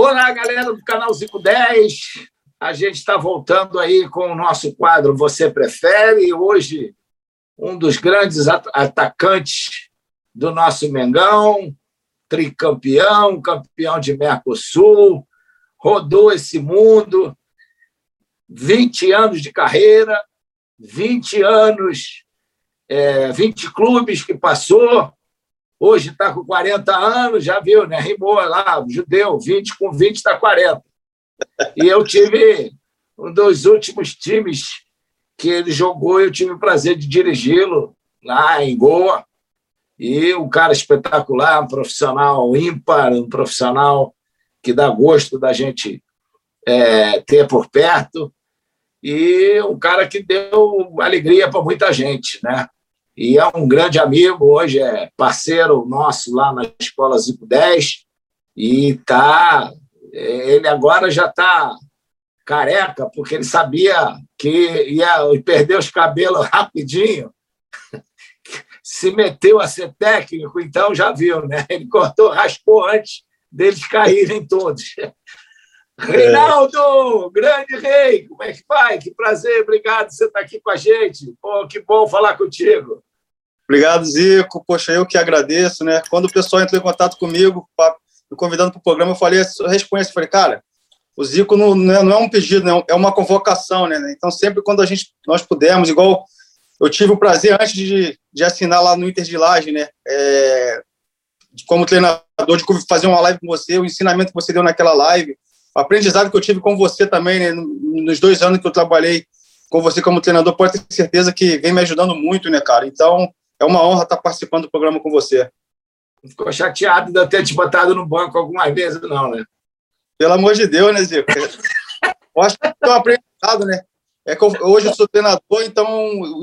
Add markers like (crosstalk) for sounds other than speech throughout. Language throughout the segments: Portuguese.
Olá, galera do canal 510. A gente está voltando aí com o nosso quadro Você Prefere. Hoje, um dos grandes atacantes do nosso Mengão, tricampeão, campeão de Mercosul, rodou esse mundo, 20 anos de carreira, 20 anos, é, 20 clubes que passou, Hoje está com 40 anos, já viu, né? Rimou lá, judeu, 20 com 20 está 40. E eu tive um dos últimos times que ele jogou, eu tive o prazer de dirigi-lo lá em Goa. E um cara espetacular, um profissional ímpar, um profissional que dá gosto da gente é, ter por perto. E um cara que deu alegria para muita gente, né? E é um grande amigo, hoje é parceiro nosso lá na Escola Zico 10, e tá, ele agora já está careca, porque ele sabia que ia perder os cabelos (laughs) rapidinho, se meteu a ser técnico, então já viu, né? Ele cortou, raspou antes deles caírem todos. É. Reinaldo, grande rei, como é que vai? Que prazer, obrigado você estar aqui com a gente. Pô, que bom falar contigo. Obrigado, Zico. Poxa, eu que agradeço, né? Quando o pessoal entrou em contato comigo, me convidando para o programa, eu falei, eu respondi, falei, cara, o Zico não, não, é, é um pedido, né? é uma convocação, né? Então, sempre quando a gente, nós pudermos, igual eu tive o prazer antes de, de assinar lá no Inter de Laje, né? É, como treinador, de fazer uma live com você, o ensinamento que você deu naquela live, o aprendizado que eu tive com você também, né? Nos dois anos que eu trabalhei com você como treinador, pode ter certeza que vem me ajudando muito, né, cara? Então, é uma honra estar participando do programa com você. Não ficou chateado de eu ter te botado no banco algumas vezes, não, né? Pelo amor de Deus, né, Zico? eu acho que é um aprendizado, né? É que eu, hoje eu sou treinador, então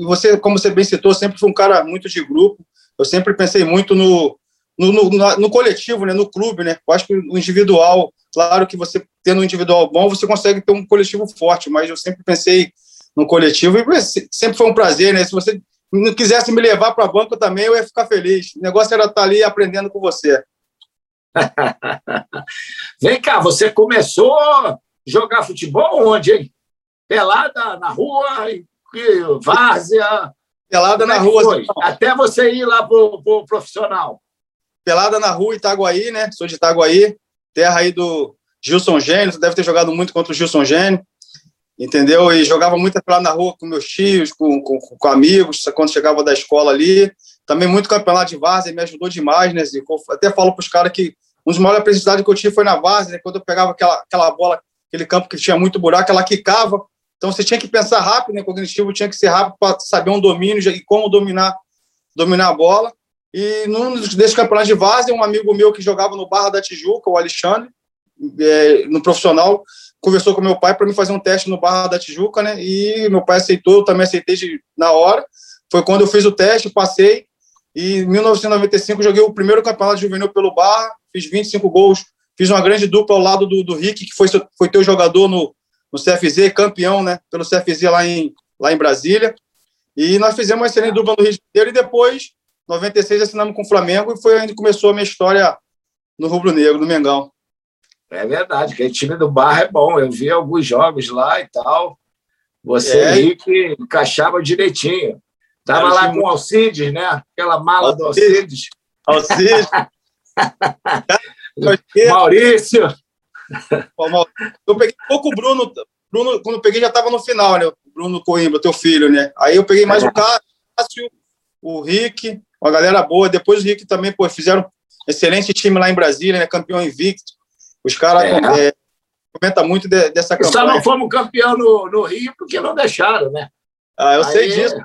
você, como você bem citou, sempre foi um cara muito de grupo. Eu sempre pensei muito no, no, no, no, coletivo, né, no clube, né? Eu acho que o individual, claro que você tendo um individual bom, você consegue ter um coletivo forte, mas eu sempre pensei no coletivo e sempre foi um prazer, né? Se você não quisesse me levar para a banca também, eu ia ficar feliz. O negócio era estar tá ali aprendendo com você. (laughs) Vem cá, você começou a jogar futebol onde, hein? Pelada na rua, várzea. Pelada Como na é rua. Foi? Até você ir lá para o profissional. Pelada na rua, Itaguaí, né? Sou de Itaguaí, terra aí do Gilson Gênio. Você deve ter jogado muito contra o Gilson Gênio entendeu? E jogava muito pelado na rua com meus tios, com, com, com, amigos, quando chegava da escola ali. Também muito campeonato de várzea, me ajudou demais, né? Até falo para os caras que um dos maiores aprendizados que eu tive foi na várzea, né? quando eu pegava aquela, aquela bola, aquele campo que tinha muito buraco, ela quicava. Então você tinha que pensar rápido, né? Cognitivo tinha que ser rápido para saber um domínio e como dominar, dominar a bola. E num desses campeonatos de várzea, um amigo meu que jogava no Barra da Tijuca, o Alexandre, é, no profissional, conversou com meu pai para me fazer um teste no Barra da Tijuca, né? E meu pai aceitou, eu também aceitei de, na hora. Foi quando eu fiz o teste, passei. E em 1995 joguei o primeiro campeonato juvenil pelo Barra, fiz 25 gols, fiz uma grande dupla ao lado do, do Rick, que foi, foi teu jogador no, no CFZ, campeão, né? Pelo CFZ lá em, lá em Brasília. E nós fizemos uma excelente dupla no Rio de Janeiro e depois, 96, assinamos com o Flamengo e foi onde começou a minha história no Rubro Negro, no Mengão. É verdade, que o time do Barra é bom. Eu vi alguns jogos lá e tal. Você é. aí que encaixava direitinho. Estava lá com o Alcides, né? Aquela mala Alcides. do Alcides. Alcides. (laughs) Maurício. Eu peguei pouco o Bruno. Bruno, quando eu peguei, já estava no final, né? O Bruno Coimbra, teu filho, né? Aí eu peguei mais é. o Cássio, o Rick, uma galera boa. Depois o Rick também, pô, fizeram um excelente time lá em Brasília, né? Campeão invicto. Os caras é. é, comentam muito de, dessa campanha. Só não fomos campeão no, no Rio porque não deixaram, né? Ah, eu Aí, sei disso.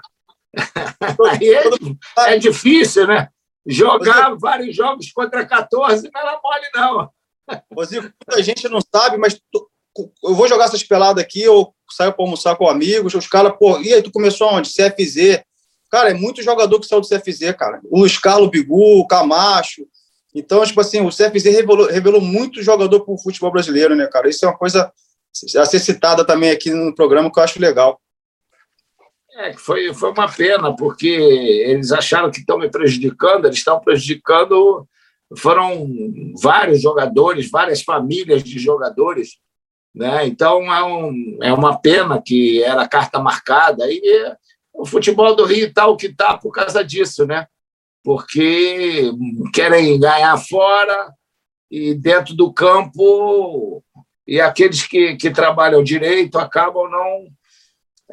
(laughs) Aí é, é, difícil, né? Jogar Você... vários jogos contra 14 não era mole, não. Você, muita gente não sabe, mas eu vou jogar essas peladas aqui, ou saio para almoçar com amigos, os caras, pô, e aí tu começou onde? CFZ. Cara, é muito jogador que saiu do CFZ, cara. O Luiz Carlos Bigu, o Camacho, então, tipo assim, o CFZ revelou, revelou muito jogador para o futebol brasileiro, né, cara? Isso é uma coisa a ser citada também aqui no programa que eu acho legal. É, foi, foi uma pena, porque eles acharam que estão me prejudicando, eles estão prejudicando foram vários jogadores, várias famílias de jogadores. Né? Então, é, um, é uma pena que era carta marcada. E o futebol do Rio está o que está por causa disso, né? Porque querem ganhar fora e dentro do campo e aqueles que, que trabalham direito acabam não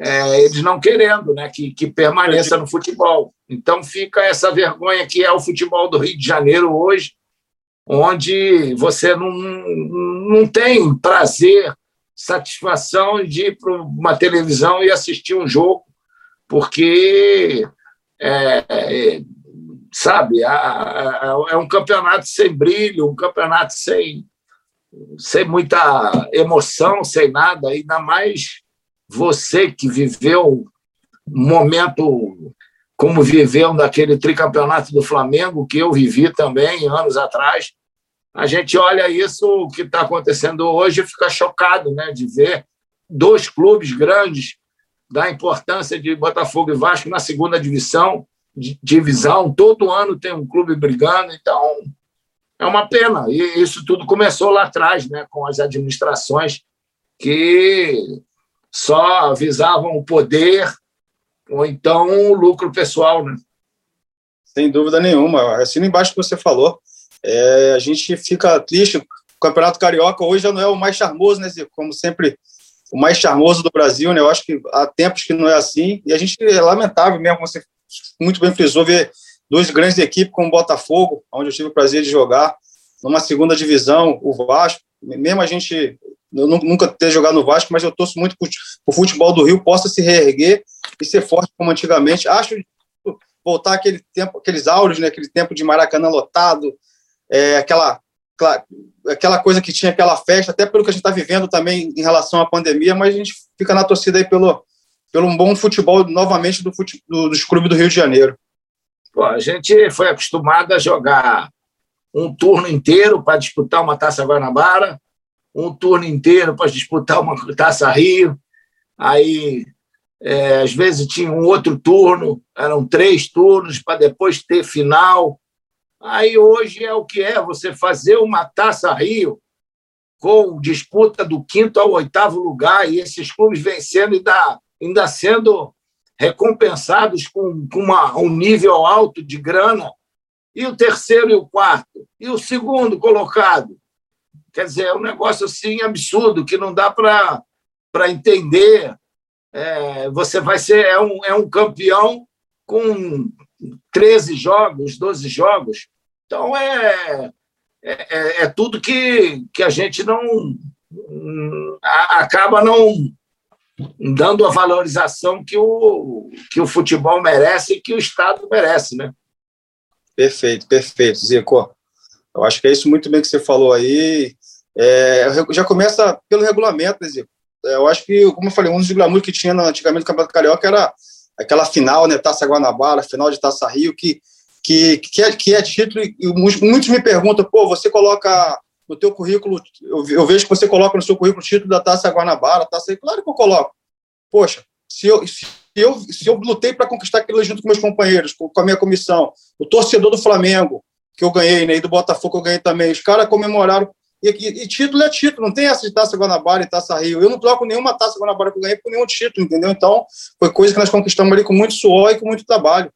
é, eles não querendo né, que, que permaneça no futebol. Então fica essa vergonha que é o futebol do Rio de Janeiro hoje, onde você não, não tem prazer, satisfação de ir para uma televisão e assistir um jogo, porque é, sabe, é um campeonato sem brilho, um campeonato sem, sem muita emoção, sem nada, ainda mais você que viveu um momento como viveu naquele tricampeonato do Flamengo, que eu vivi também anos atrás. A gente olha isso, o que está acontecendo hoje, e fica chocado né, de ver dois clubes grandes da importância de Botafogo e Vasco na segunda divisão, divisão, todo ano tem um clube brigando, então é uma pena. E isso tudo começou lá atrás, né, com as administrações que só visavam o poder ou então o lucro pessoal, né? Sem dúvida nenhuma. Assim embaixo que você falou, é, a gente fica triste. O Campeonato Carioca hoje já não é o mais charmoso, né? Como sempre, o mais charmoso do Brasil, né? Eu acho que há tempos que não é assim. E a gente é lamentável mesmo, você muito bem frisou, ver duas grandes equipes como o Botafogo, onde eu tive o prazer de jogar, numa segunda divisão, o Vasco, mesmo a gente eu nunca ter jogado no Vasco, mas eu torço muito para o futebol do Rio possa se reerguer e ser forte como antigamente. Acho voltar aquele tempo, aqueles áureos, né, aquele tempo de Maracanã lotado, é, aquela, aquela coisa que tinha aquela festa, até pelo que a gente está vivendo também em relação à pandemia, mas a gente fica na torcida aí pelo, pelo um bom futebol novamente do, fute, do, dos clubes do Rio de Janeiro. Pô, a gente foi acostumado a jogar um turno inteiro para disputar uma Taça Guanabara, um turno inteiro para disputar uma Taça Rio, aí é, às vezes tinha um outro turno, eram três turnos para depois ter final. Aí hoje é o que é você fazer uma Taça Rio com disputa do quinto ao oitavo lugar e esses clubes vencendo e dá ainda sendo recompensados com, com uma, um nível alto de grana, e o terceiro e o quarto, e o segundo colocado. Quer dizer, é um negócio assim absurdo que não dá para entender. É, você vai ser é um, é um campeão com 13 jogos, 12 jogos. Então, é, é, é, é tudo que, que a gente não acaba não dando a valorização que o, que o futebol merece e que o Estado merece, né? Perfeito, perfeito, Zico. Eu acho que é isso muito bem que você falou aí. É, já começa pelo regulamento, né, Zico? É, eu acho que, como eu falei, um dos glamour que tinha antigamente no Campeonato Carioca era aquela final, né, Taça Guanabara, final de Taça Rio, que, que, que, é, que é título, e muitos me perguntam, pô, você coloca no teu currículo, eu, eu, vejo que você coloca no seu currículo o título da Taça Guanabara, Taça Claro que eu coloco. Poxa, se eu, se eu, se eu lutei para conquistar aquilo junto com meus companheiros, com, com, a minha comissão, o torcedor do Flamengo, que eu ganhei, né, e do Botafogo eu ganhei também, os caras comemoraram. E, e, e, título é título, não tem essa de Taça Guanabara e Taça Rio. Eu não troco nenhuma Taça Guanabara que eu ganhei por nenhum título, entendeu? Então, foi coisa que nós conquistamos ali com muito suor e com muito trabalho.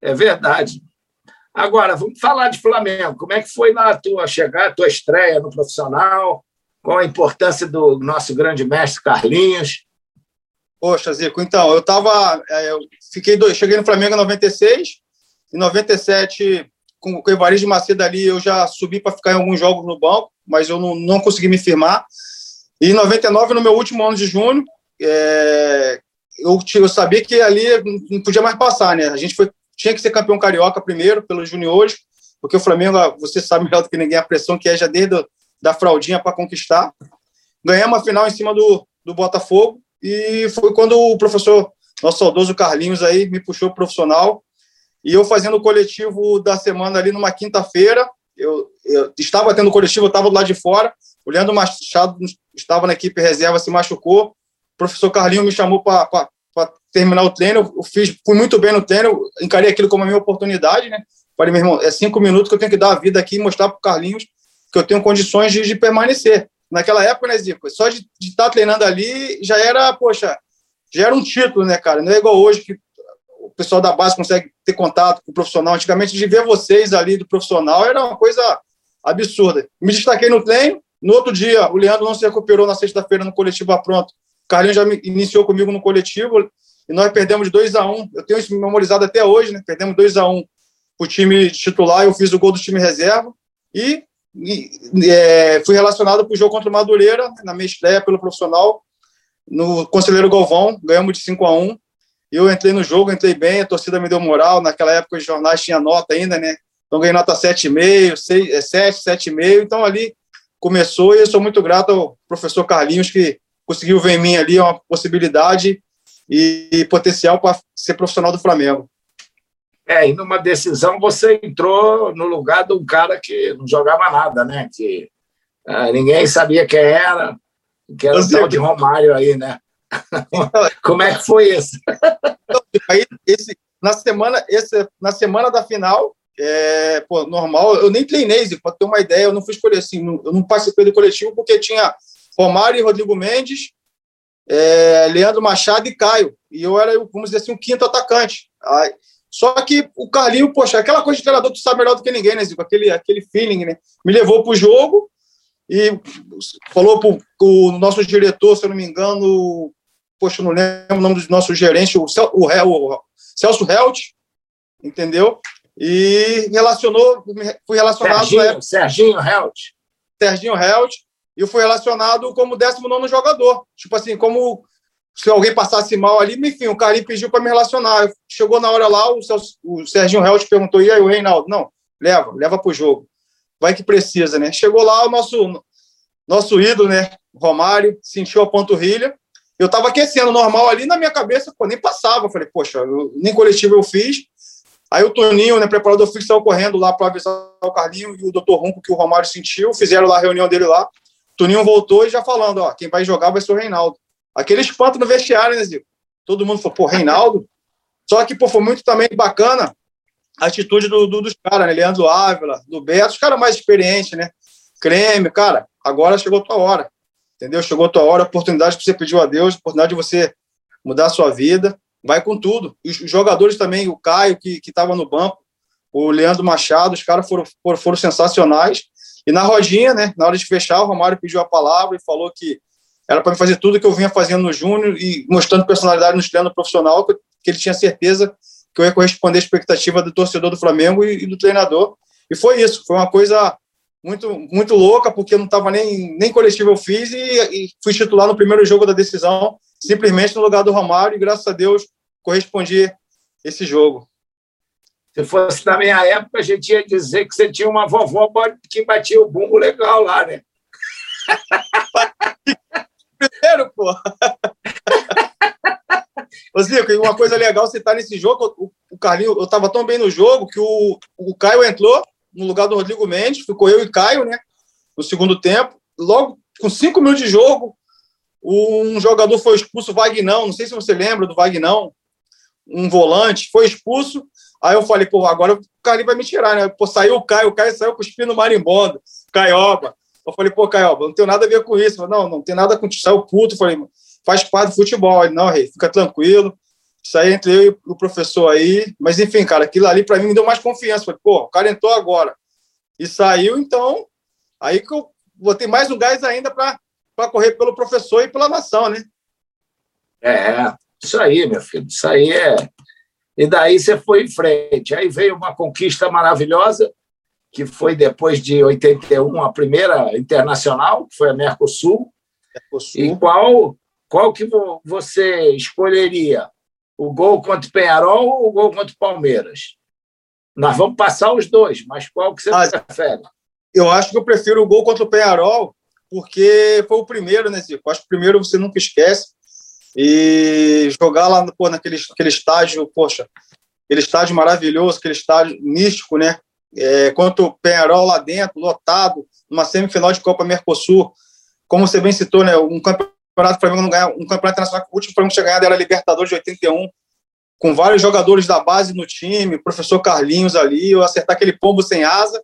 É verdade. Agora, vamos falar de Flamengo. Como é que foi na tua chegada, tua estreia no profissional? Qual a importância do nosso grande mestre Carlinhos? Poxa, Zico, então, eu tava. É, eu fiquei dois, cheguei no Flamengo em 96, em 97, com, com o Evaristo Macedo ali, eu já subi para ficar em alguns jogos no banco, mas eu não, não consegui me firmar. E em 99, no meu último ano de junho, é, eu, eu sabia que ali não podia mais passar, né? A gente foi tinha que ser campeão carioca primeiro, pelos juniores, porque o Flamengo, você sabe melhor do que ninguém a pressão que é já desde da fraldinha para conquistar. Ganhamos a final em cima do, do Botafogo e foi quando o professor, nosso saudoso Carlinhos aí, me puxou profissional. E eu fazendo o coletivo da semana ali numa quinta-feira, eu, eu, estava tendo coletivo, eu estava do lado de fora, o Leandro Machado estava na equipe reserva, se machucou, o professor Carlinhos me chamou para terminar o treino. Eu fiz, fui muito bem no treino, encarei aquilo como a minha oportunidade, né? Falei, meu irmão, é cinco minutos que eu tenho que dar a vida aqui e mostrar para o Carlinhos que eu tenho condições de, de permanecer. Naquela época, né, Zico? Só de estar tá treinando ali já era, poxa, já era um título, né, cara? Não é igual hoje que o pessoal da base consegue ter contato com o profissional. Antigamente, de ver vocês ali do profissional era uma coisa absurda. Me destaquei no treino. No outro dia, o Leandro não se recuperou na sexta-feira no coletivo a pronto. O Carlinhos já iniciou comigo no coletivo e nós perdemos 2 a 1 um. Eu tenho isso memorizado até hoje, né? Perdemos 2 a 1 um o time titular, eu fiz o gol do time reserva e, e é, fui relacionado para o jogo contra o Madureira, na minha estreia pelo profissional, no Conselheiro Galvão, ganhamos de 5 a 1 Eu entrei no jogo, entrei bem, a torcida me deu moral. Naquela época os jornais tinham nota ainda, né? Então ganhei nota 7,5, 7, 7,5. Então ali começou e eu sou muito grato ao professor Carlinhos que conseguiu ver em mim ali uma possibilidade e potencial para ser profissional do Flamengo. É, e numa decisão você entrou no lugar de um cara que não jogava nada, né? Que ah, ninguém sabia quem era, que era o tal de Romário aí, né? (laughs) Como é que foi isso? Então, aí, esse, na, semana, esse, na semana da final, é, pô, normal, eu nem treinei, para ter uma ideia, eu não fui escolher assim, eu não participei do coletivo porque tinha Romário e Rodrigo Mendes, é, Leandro Machado e Caio, e eu era, vamos dizer assim, um quinto atacante. Aí, só que o Carlinho, poxa, aquela coisa de treinador, tu sabe melhor do que ninguém, né, Zico? Aquele, aquele feeling, né? Me levou pro jogo e falou pro, o nosso diretor, se eu não me engano, poxa, não lembro o nome do nosso gerente, o, o, o Celso Helt, entendeu? E relacionou, fui relacionado... Serginho, Serginho Helt. Serginho Helt, e fui relacionado como 19 jogador. Tipo assim, como se alguém passasse mal ali, enfim, o Carlinhos pediu para me relacionar. Chegou na hora lá, o, o Serginho Helt perguntou, e aí o Reinaldo? Não, leva, leva para o jogo. Vai que precisa, né? Chegou lá o nosso, nosso ídolo, né? Romário, sentiu a panturrilha. Eu estava aquecendo normal ali, na minha cabeça, pô, nem passava. Eu falei, poxa, eu, nem coletivo eu fiz. Aí o Toninho, né, preparador físico, saiu correndo lá para avisar o Carlinho e o Dr. Runco que o Romário sentiu. Fizeram lá a reunião dele lá. Toninho voltou e já falando, ó, quem vai jogar vai ser o Reinaldo. Aquele espanto no vestiário, né, Zico? Todo mundo falou, pô, Reinaldo. Só que, pô, foi muito também bacana a atitude do, do dos caras, né? Leandro Ávila, do Beto, os caras mais experientes, né? Creme, cara, agora chegou a tua hora. Entendeu? Chegou a tua hora, a oportunidade que você pediu a Deus, a oportunidade de você mudar a sua vida. Vai com tudo. E os jogadores também, o Caio, que estava no banco, o Leandro Machado, os caras foram, foram, foram sensacionais. E na rodinha, né, na hora de fechar, o Romário pediu a palavra e falou que era para fazer tudo que eu vinha fazendo no Júnior e mostrando personalidade no treino profissional, que, ele tinha certeza que eu ia corresponder à expectativa do torcedor do Flamengo e, e do treinador. E foi isso, foi uma coisa muito muito louca, porque eu não estava nem, nem coletivo eu fiz e, e, fui titular no primeiro jogo da decisão, simplesmente no lugar do Romário, e graças a Deus correspondi esse jogo. Se fosse na minha época, a gente ia dizer que você tinha uma vovó que batia o bumbo legal lá, né? primeiro, pô. Ô, Zico, uma coisa legal você tá nesse jogo, o, o Carlinho, eu tava tão bem no jogo que o, o Caio entrou no lugar do Rodrigo Mendes, ficou eu e Caio, né? No segundo tempo. Logo, com cinco minutos de jogo, um jogador foi expulso, o Vagnão, não sei se você lembra do Vagnão, um volante, foi expulso. Aí eu falei, pô, agora o Carlinho vai me tirar, né? Pô, saiu o Caio, o Caio saiu cuspindo marimbondo, Caioba. Eu falei, pô, Caio, não tenho nada a ver com isso. Falei, não, não tem nada com isso. Saiu puto. Falei, faz parte do futebol. Ele, não, rei, fica tranquilo. Isso aí entre eu e o professor aí. Mas, enfim, cara, aquilo ali para mim me deu mais confiança. Falei, pô, o cara entrou agora. E saiu, então, aí que eu botei mais um gás ainda para correr pelo professor e pela nação, né? É, isso aí, meu filho. Isso aí é. E daí você foi em frente. Aí veio uma conquista maravilhosa que foi depois de 81 a primeira internacional, que foi a Mercosul. Mercosul. E qual, qual que você escolheria? O gol contra o Penharol ou o gol contra o Palmeiras? Nós vamos passar os dois, mas qual que você ah, prefere? Eu acho que eu prefiro o gol contra o Penharol, porque foi o primeiro, né, Zico? Acho que o primeiro você nunca esquece. E jogar lá pô, naquele, aquele estádio, poxa, aquele estádio maravilhoso, aquele estádio místico, né? é, quanto o Penharol lá dentro, lotado, numa semifinal de Copa Mercosul. Como você bem citou, né, um campeonato Flamengo não ganha, um campeonato internacional, o último Flamengo tinha ganhado era a Libertadores de 81. com vários jogadores da base no time, professor Carlinhos ali, eu acertar aquele pombo sem asa.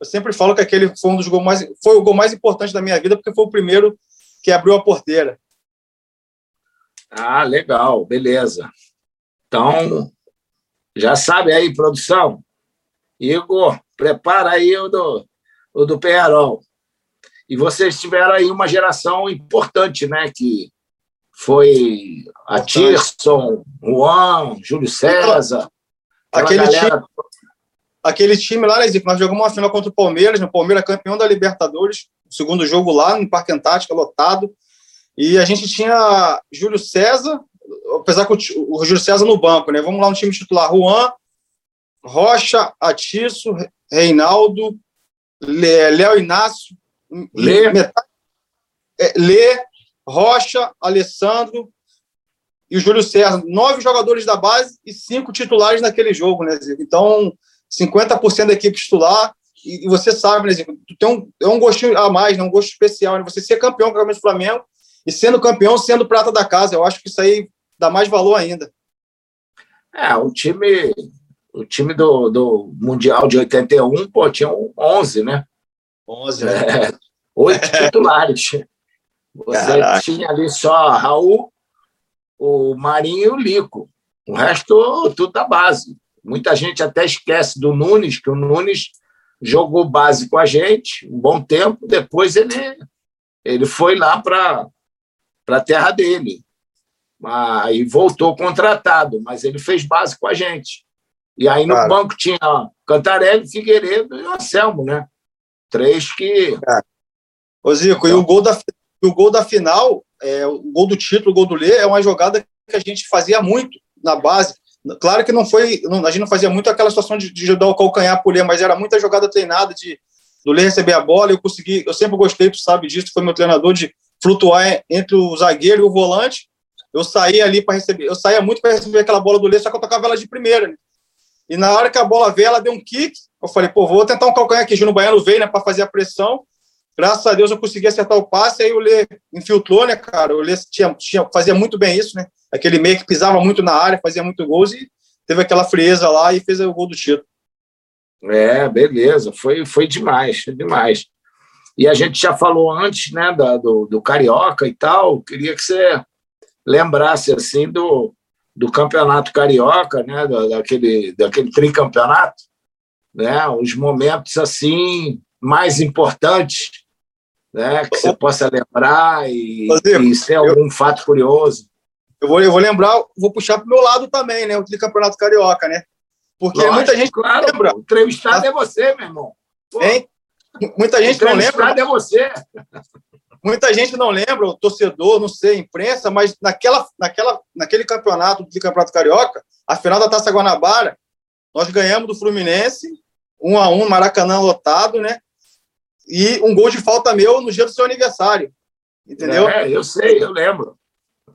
Eu sempre falo que aquele foi um dos gols mais, foi o gol mais importante da minha vida, porque foi o primeiro que abriu a porteira. Ah, legal, beleza. Então, já sabe aí, produção. Igor, prepara aí o do, o do Penharol. E vocês tiveram aí uma geração importante, né? Que foi a Tirson, Juan, Júlio César. Aquele galera... time, aquele time lá, né, Zico, nós jogamos uma final contra o Palmeiras, o Palmeiras campeão da Libertadores, o segundo jogo lá no Parque Antártica, lotado. E a gente tinha Júlio César, apesar que o, o Júlio César no banco, né? Vamos lá no time titular, Juan, Rocha, Atiço, Reinaldo, Léo Inácio, Lê. Metade, é, Lê, Rocha, Alessandro e o Júlio César. Nove jogadores da base e cinco titulares naquele jogo, né, Zico? Então, 50% da equipe titular. E, e, você sabe, né, Zico? Tem um, é um gostinho a mais, né, um gosto especial. Né? Você ser campeão com o Flamengo e sendo campeão, sendo prata da casa. Eu acho que isso aí dá mais valor ainda. É, o time, o time do, do Mundial de 81, pô, tinha 11, né? 11, né? É, (laughs) oito titulares. Você Caraca. tinha ali só Raul, o Marinho e o Lico. O resto, tudo da base. Muita gente até esquece do Nunes, que o Nunes jogou base com a gente um bom tempo, depois ele, ele foi lá para a terra dele. Aí voltou contratado, mas ele fez base com a gente. E aí no Cara. banco tinha Cantarelli, Figueiredo e o Anselmo, né? Três que. Ô, Zico, então... e o gol da, o gol da final, é, o gol do título, o gol do Lê, é uma jogada que a gente fazia muito na base. Claro que não foi, não, a gente não fazia muito aquela situação de, de dar o calcanhar por Lê, mas era muita jogada treinada de do Lê receber a bola. Eu consegui, eu sempre gostei, tu sabe disso, foi meu treinador de flutuar entre o zagueiro e o volante. Eu saía ali para receber, eu saía muito para receber aquela bola do Lê, só que eu tocava ela de primeira. Né? E na hora que a bola veio, ela deu um kick. Eu falei, pô, vou tentar um calcanhar aqui. Júnior Baiano veio, né, para fazer a pressão. Graças a Deus eu consegui acertar o passe, aí o Lê infiltrou, né, cara? O Lê tinha, tinha, fazia muito bem isso, né? Aquele meio que pisava muito na área, fazia muito gols e teve aquela frieza lá e fez o gol do título. É, beleza, foi, foi demais, foi demais. E a gente já falou antes, né, da, do, do Carioca e tal, queria que você lembrasse, assim, do, do Campeonato Carioca, né, daquele, daquele tricampeonato, né, os momentos, assim, mais importantes né, que você possa lembrar e, e ser algum eu, fato curioso. Eu vou, eu vou lembrar, vou puxar para o meu lado também, né, o Campeonato Carioca, né? Porque Lógico, muita gente claro, lembra. O entrevistado é você, meu irmão. Pô, hein? Muita gente não lembra. é você. Muita gente não lembra, o torcedor, não sei, imprensa, mas naquela, naquela, naquele campeonato do Campeonato Carioca, a final da Taça Guanabara, nós ganhamos do Fluminense, um a um, Maracanã lotado, né? e um gol de falta meu no dia do seu aniversário. Entendeu? É, eu sei, eu lembro.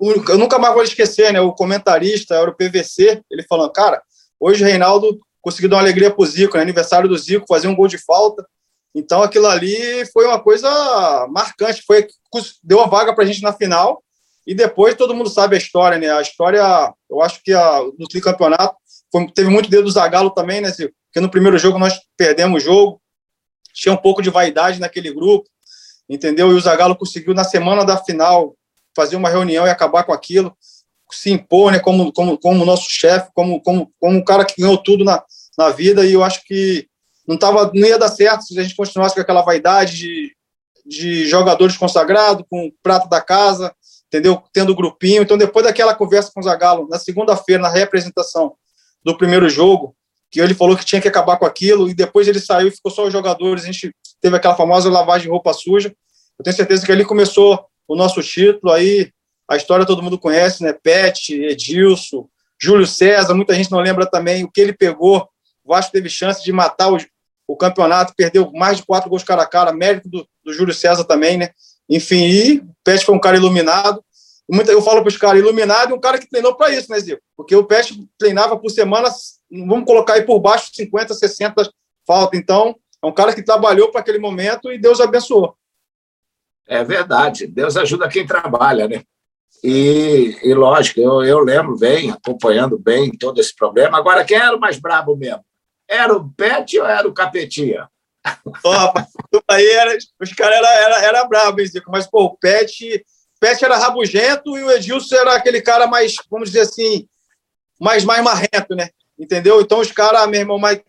Eu nunca mais vou esquecer, né? O comentarista era o PVC, ele falando, cara, hoje o Reinaldo conseguiu dar uma alegria pro Zico, né? aniversário do Zico, fazer um gol de falta. Então aquilo ali foi uma coisa marcante, foi deu uma vaga pra gente na final. E depois todo mundo sabe a história, né? A história, eu acho que a, no tricampeonato foi, teve muito dedo do Zagallo também, né? Porque no primeiro jogo nós perdemos o jogo, tinha um pouco de vaidade naquele grupo, entendeu? E o Zagallo conseguiu, na semana da final, fazer uma reunião e acabar com aquilo, se impor né, como, como, como nosso chefe, como, como, como um cara que ganhou tudo na, na vida, e eu acho que não, tava, não ia dar certo se a gente continuasse com aquela vaidade de, de jogadores consagrados, com prata da casa, entendeu? Tendo grupinho. Então, depois daquela conversa com o Zagallo, na segunda-feira, na representação do primeiro jogo, que ele falou que tinha que acabar com aquilo, e depois ele saiu e ficou só os jogadores, a gente teve aquela famosa lavagem de roupa suja. Eu tenho certeza que ali começou o nosso título, aí a história todo mundo conhece, né? Pet, Edilson, Júlio César, muita gente não lembra também o que ele pegou. O Vasco teve chance de matar o campeonato, perdeu mais de quatro gols cara a cara, mérito do, do Júlio César também, né? Enfim, e o Pet foi um cara iluminado. Eu falo para os caras, iluminado e um cara que treinou para isso, né, Zico? Porque o Pet treinava por semana vamos colocar aí por baixo 50, 60 falta. Então, é um cara que trabalhou para aquele momento e Deus abençoou. É verdade. Deus ajuda quem trabalha, né? E, e lógico, eu, eu lembro bem, acompanhando bem todo esse problema. Agora, quem era o mais brabo mesmo? Era o Pet ou era o Capetinha? Oh, aí era, os caras eram era, era Zico? Mas, pô, o Pet, Pet era rabugento e o Edilson era aquele cara mais, vamos dizer assim, mais, mais marrento, né? Entendeu? Então, os caras, meu irmão, mais,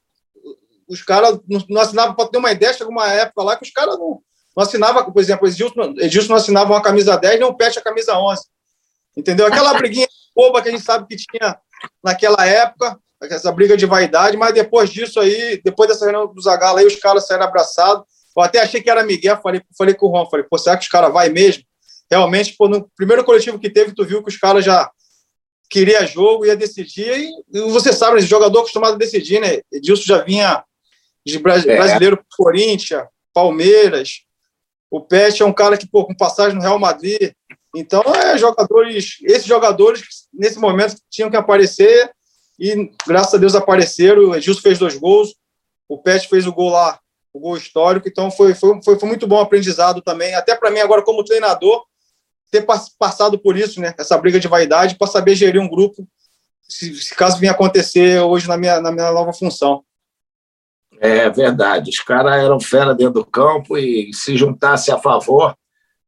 os caras não assinavam, para ter uma ideia, chegou uma época lá que os caras não, não assinavam, por exemplo, Edilson, Edilson não assinava uma camisa 10, nem o Pet a camisa 11. Entendeu? Aquela briguinha boba que a gente sabe que tinha naquela época, essa briga de vaidade, mas depois disso aí, depois dessa reunião do Zagala aí, os caras saíram abraçados. Eu até achei que era Miguel, falei, falei com o Juan, falei, pô, será que os caras vai mesmo? Realmente, pô, no primeiro coletivo que teve, tu viu que os caras já queria jogo, ia decidir, e, você sabe, esse jogador acostumado a decidir, né? Edilson já vinha de é. brasileiro é. Corinthians, Palmeiras, o Pet é um cara que, pô, com passagem no Real Madrid, então, é jogadores, esses jogadores nesse momento tinham que aparecer e graças a Deus apareceram. O Edilson fez dois gols, o Pet fez o gol lá, o gol histórico. Então, foi, foi, foi, foi muito bom aprendizado também. Até para mim, agora, como treinador, ter passado por isso, né? Essa briga de vaidade, para saber gerir um grupo, se, se caso vinha acontecer hoje na minha, na minha nova função. É verdade, os caras eram fera dentro do campo e se juntasse a favor,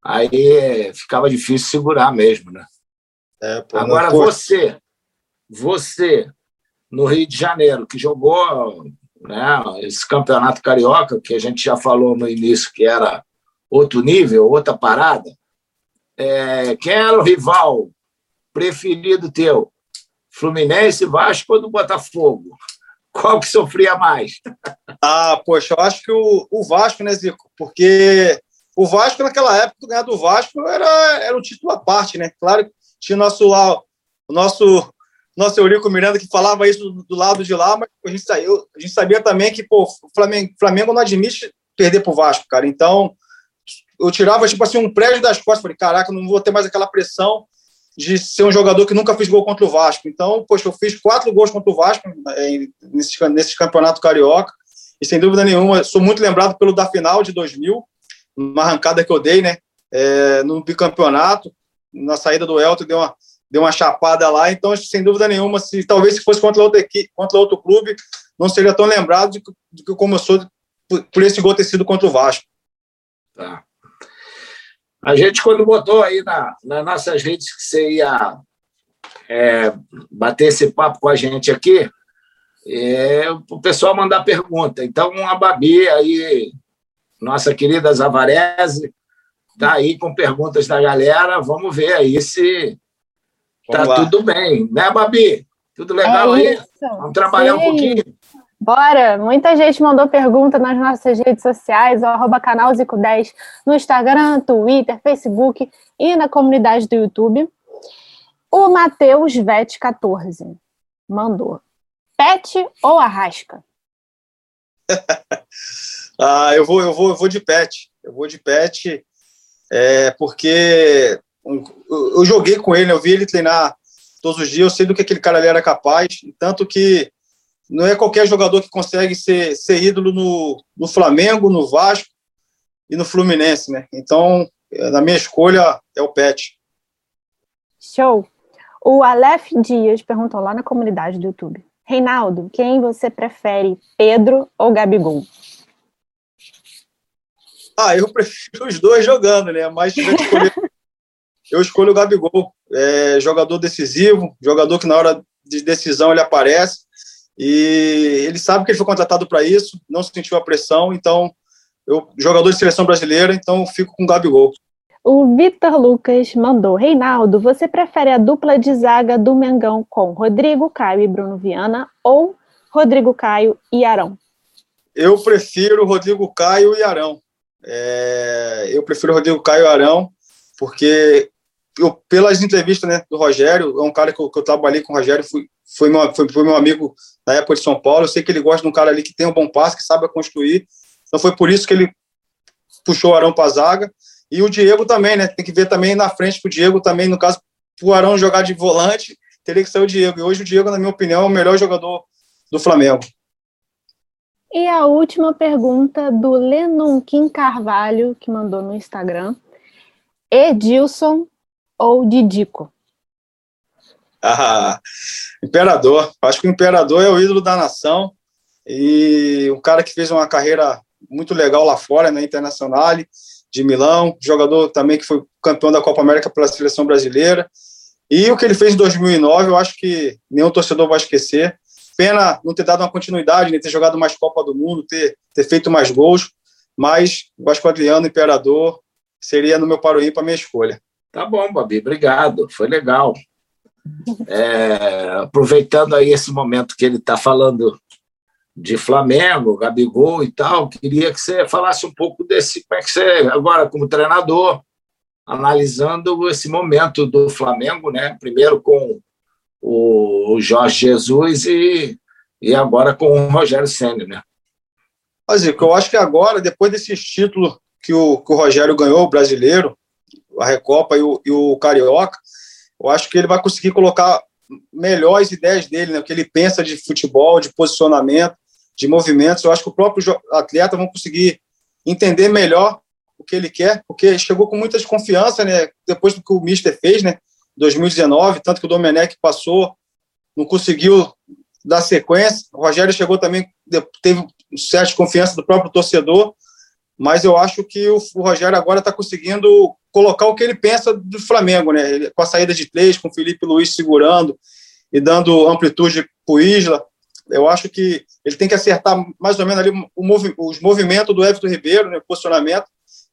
aí ficava difícil segurar mesmo, né? É, pô, Agora não, você, você no Rio de Janeiro, que jogou né, esse campeonato carioca, que a gente já falou no início que era outro nível, outra parada, é, quem era o rival preferido teu? Fluminense, Vasco ou do Botafogo? Qual que sofria mais? Ah, poxa, eu acho que o, o Vasco, né, Zico? Porque o Vasco, naquela época, ganhar do Vasco era, era um título à parte, né? Claro que tinha o nosso o nosso, nosso Eurico Miranda que falava isso do, do lado de lá, mas a gente, saiu, a gente sabia também que pô, o Flamengo, Flamengo não admite perder pro Vasco, cara. Então, eu tirava, tipo assim, um prédio das costas. Falei, caraca, não vou ter mais aquela pressão de ser um jogador que nunca fez gol contra o Vasco. Então, poxa, eu fiz quatro gols contra o Vasco é, nesse, nesse campeonato carioca. E sem dúvida nenhuma, sou muito lembrado pelo da final de 2000, uma arrancada que eu dei, né? É, no bicampeonato, na saída do Elton, deu uma, deu uma chapada lá. Então, sem dúvida nenhuma, se talvez se fosse contra outro, equipe, contra outro clube, não seria tão lembrado de, que eu sou por, por esse gol ter sido contra o Vasco. Tá. A gente, quando botou aí na, nas nossas redes que você ia é, bater esse papo com a gente aqui, é, o pessoal mandar pergunta. Então, a Babi aí nossa querida Zavarese, está aí com perguntas da galera. Vamos ver aí se está tudo bem. Né, Babi? Tudo legal é aí? Vamos trabalhar Sim. um pouquinho? Bora! Muita gente mandou pergunta nas nossas redes sociais, o arroba canal Zico10, no Instagram, Twitter, Facebook e na comunidade do YouTube. O Matheus Vet14 mandou. Pet ou arrasca? (laughs) Ah, eu vou, eu vou, eu vou de pet. Eu vou de pet, é, porque eu joguei com ele, eu vi ele treinar todos os dias, eu sei do que aquele cara ali era capaz, tanto que não é qualquer jogador que consegue ser, ser ídolo no, no Flamengo, no Vasco e no Fluminense, né? Então, na minha escolha, é o Pet. Show! O Aleph Dias perguntou lá na comunidade do YouTube. Reinaldo, quem você prefere, Pedro ou Gabigol? Ah, eu prefiro os dois jogando, né? Mas (laughs) eu escolho o Gabigol. É, jogador decisivo, jogador que na hora de decisão ele aparece. E ele sabe que ele foi contratado para isso, não sentiu a pressão, então eu jogador de seleção brasileira, então eu fico com o Gabigol. O Vitor Lucas mandou: Reinaldo, você prefere a dupla de zaga do Mengão com Rodrigo Caio e Bruno Viana ou Rodrigo Caio e Arão? Eu prefiro Rodrigo Caio e Arão. É, eu prefiro Rodrigo Caio Arão, porque eu, pelas entrevistas né, do Rogério, é um cara que eu, que eu trabalhei com o Rogério, fui, foi, meu, foi, foi, meu amigo na época de São Paulo. Eu sei que ele gosta de um cara ali que tem um bom passe, que sabe construir. Então foi por isso que ele puxou o Arão para a zaga. E o Diego também, né? Tem que ver também na frente para o Diego também, no caso, o Arão jogar de volante, teria que ser o Diego. E hoje o Diego, na minha opinião, é o melhor jogador do Flamengo. E a última pergunta do Lennon Kim Carvalho, que mandou no Instagram. Edilson ou Didico? Ah, imperador. Acho que o imperador é o ídolo da nação e um cara que fez uma carreira muito legal lá fora, na né, Internacional de Milão, jogador também que foi campeão da Copa América pela seleção brasileira. E o que ele fez em 2009, eu acho que nenhum torcedor vai esquecer. Pena não ter dado uma continuidade, nem ter jogado mais Copa do Mundo, ter, ter feito mais gols, mas Vasco Adriano, Imperador, seria no meu para a minha escolha. Tá bom, Babi, obrigado, foi legal. É, aproveitando aí esse momento que ele está falando de Flamengo, Gabigol e tal, queria que você falasse um pouco desse, como é que você, agora como treinador, analisando esse momento do Flamengo, né? Primeiro com o Jorge Jesus e, e agora com o Rogério Senna, né? Mas, eu acho que agora, depois desse título que o, que o Rogério ganhou, o brasileiro, a Recopa e o, e o Carioca, eu acho que ele vai conseguir colocar melhores ideias dele, né? O que ele pensa de futebol, de posicionamento, de movimentos. Eu acho que o próprio atleta vão conseguir entender melhor o que ele quer, porque chegou com muita desconfiança, né? Depois do que o Mister fez, né? 2019, tanto que o Domenech passou, não conseguiu dar sequência. O Rogério chegou também, teve certa desconfiança do próprio torcedor, mas eu acho que o, o Rogério agora está conseguindo colocar o que ele pensa do Flamengo, né? Com a saída de três, com o Felipe Luiz segurando e dando amplitude para o Isla. Eu acho que ele tem que acertar mais ou menos ali movi os movimentos do Everton Ribeiro, né, o posicionamento.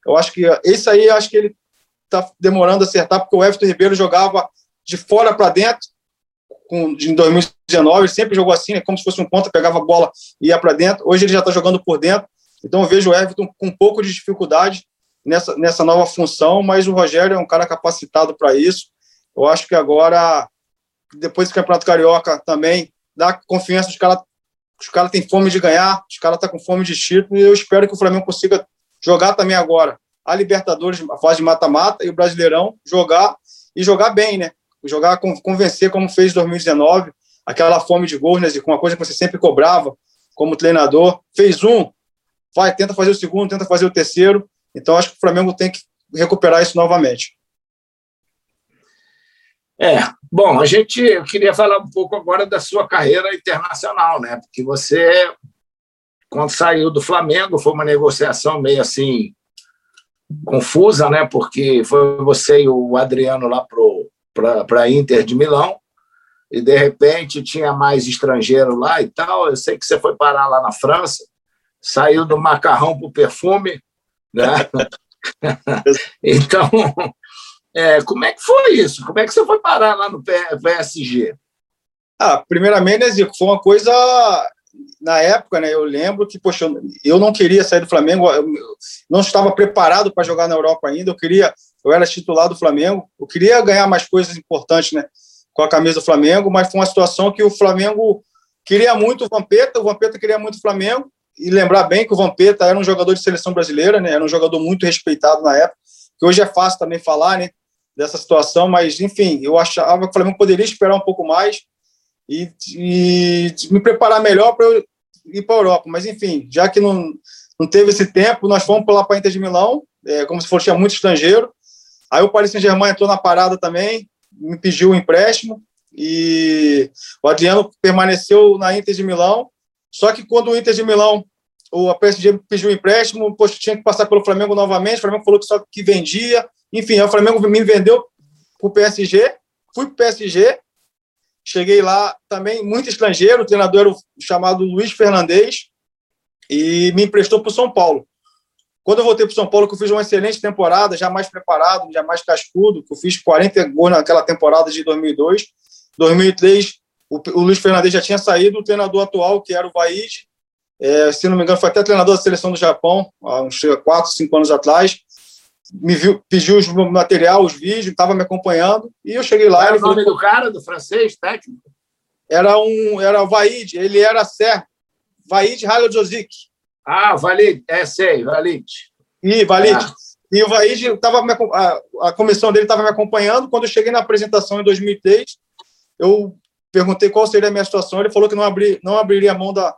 Eu acho que esse aí, acho que ele está demorando a acertar, porque o Everton Ribeiro jogava de fora para dentro, com, em 2019, ele sempre jogou assim, né, como se fosse um ponta, pegava a bola e ia para dentro. Hoje ele já está jogando por dentro. Então eu vejo o Everton com um pouco de dificuldade nessa, nessa nova função, mas o Rogério é um cara capacitado para isso. Eu acho que agora, depois do Campeonato Carioca também, dá confiança, os caras os caras têm fome de ganhar, os caras estão tá com fome de título, e eu espero que o Flamengo consiga jogar também agora a Libertadores, a fase de mata-mata, e o Brasileirão jogar e jogar bem, né? Jogar, convencer como fez em 2019, aquela fome de gols, né? Uma coisa que você sempre cobrava como treinador. Fez um, vai, tenta fazer o segundo, tenta fazer o terceiro. Então, acho que o Flamengo tem que recuperar isso novamente. É, bom, a gente eu queria falar um pouco agora da sua carreira internacional, né? Porque você, quando saiu do Flamengo, foi uma negociação meio assim confusa, né? Porque foi você e o Adriano lá para a Inter de Milão e de repente tinha mais estrangeiro lá e tal. Eu sei que você foi parar lá na França, saiu do macarrão para o perfume, né? (laughs) então é, como é que foi isso? Como é que você foi parar lá no PSG? Ah, primeiramente, né, Zico, foi uma coisa na época, né? Eu lembro que, poxa, eu não queria sair do Flamengo, eu não estava preparado para jogar na Europa ainda. Eu queria, eu era titular do Flamengo, eu queria ganhar mais coisas importantes, né? Com a camisa do Flamengo, mas foi uma situação que o Flamengo queria muito o Vampeta, o Vampeta queria muito o Flamengo. E lembrar bem que o Vampeta era um jogador de seleção brasileira, né? Era um jogador muito respeitado na época. Que hoje é fácil também falar, né? dessa situação, mas enfim, eu achava que o Flamengo poderia esperar um pouco mais e, e me preparar melhor para eu ir para a Europa. Mas enfim, já que não, não teve esse tempo, nós fomos lá para a Inter de Milão, é, como se fosse muito estrangeiro. Aí o Paris Saint-Germain entrou na parada também, me pediu um empréstimo e o Adriano permaneceu na Inter de Milão. Só que quando o Inter de Milão, o PSG pediu um empréstimo, poxa, tinha que passar pelo Flamengo novamente. O Flamengo falou que só que vendia, enfim, o Flamengo me vendeu para o PSG, fui para o PSG, cheguei lá também, muito estrangeiro, o treinador era o chamado Luiz Fernandes, e me emprestou para o São Paulo. Quando eu voltei para o São Paulo, que eu fiz uma excelente temporada, já mais preparado, já mais cascudo, que eu fiz 40 gols naquela temporada de 2002. 2003, o, o Luiz Fernandes já tinha saído, o treinador atual, que era o Vaid, é, se não me engano, foi até treinador da seleção do Japão, há uns 4, 5 anos atrás me viu, pediu o material, os vídeos, estava me acompanhando, e eu cheguei lá. Era o nome falou, do cara, do francês, técnico? Era um, era o Vaid, ele era Ser, Vaid Haliozozik. Ah, Valid, é, sei, Valid. E Valid. Ah. E o Vaid, tava a, a comissão dele estava me acompanhando, quando eu cheguei na apresentação em 2003, eu perguntei qual seria a minha situação, ele falou que não, abri, não abriria a mão da,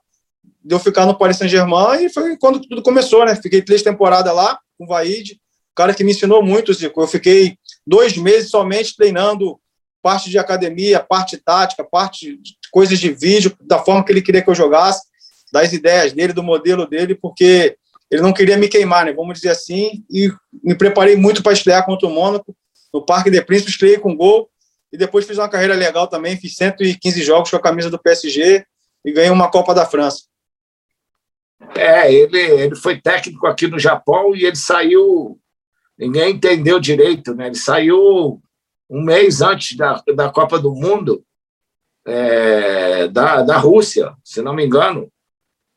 de eu ficar no Paris Saint-Germain, e foi quando tudo começou, né? Fiquei três temporadas lá com o Vaid, cara que me ensinou muito, Zico. Eu fiquei dois meses somente treinando parte de academia, parte tática, parte de coisas de vídeo, da forma que ele queria que eu jogasse, das ideias dele, do modelo dele, porque ele não queria me queimar, né? Vamos dizer assim, e me preparei muito para estrear contra o Mônaco no Parque de Príncipe, estreiei com gol e depois fiz uma carreira legal também, fiz 115 jogos com a camisa do PSG e ganhei uma Copa da França. É, ele, ele foi técnico aqui no Japão e ele saiu. Ninguém entendeu direito, né? Ele saiu um mês antes da, da Copa do Mundo é, da, da Rússia, se não me engano,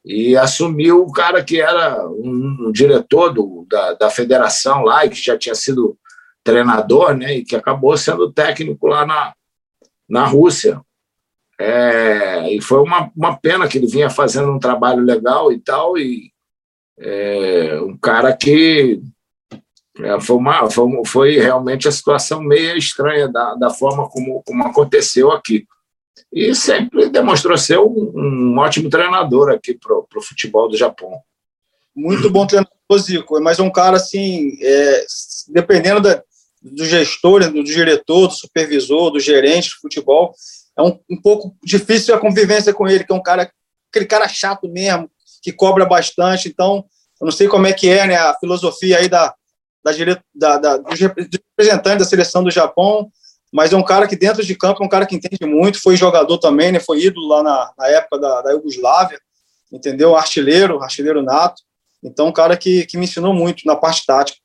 e assumiu o cara que era um, um diretor do, da, da federação lá e que já tinha sido treinador, né? E que acabou sendo técnico lá na, na Rússia. É, e foi uma, uma pena que ele vinha fazendo um trabalho legal e tal, e é, um cara que é, foi, uma, foi, foi, realmente a situação meio estranha da, da forma como, como aconteceu aqui. E sempre demonstrou ser um, um ótimo treinador aqui para o futebol do Japão. Muito bom treinador, Zico, mas um cara assim, é, dependendo da, do gestor, do diretor, do supervisor, do gerente de futebol, é um, um pouco difícil a convivência com ele, que é um cara, aquele cara chato mesmo, que cobra bastante. Então, eu não sei como é que é né, a filosofia aí da, da, da, da dos representantes da seleção do Japão, mas é um cara que dentro de campo é um cara que entende muito, foi jogador também, né, foi ídolo lá na, na época da, da Iugoslávia, entendeu? Artilheiro, artilheiro nato. Então, um cara que, que me ensinou muito na parte tática.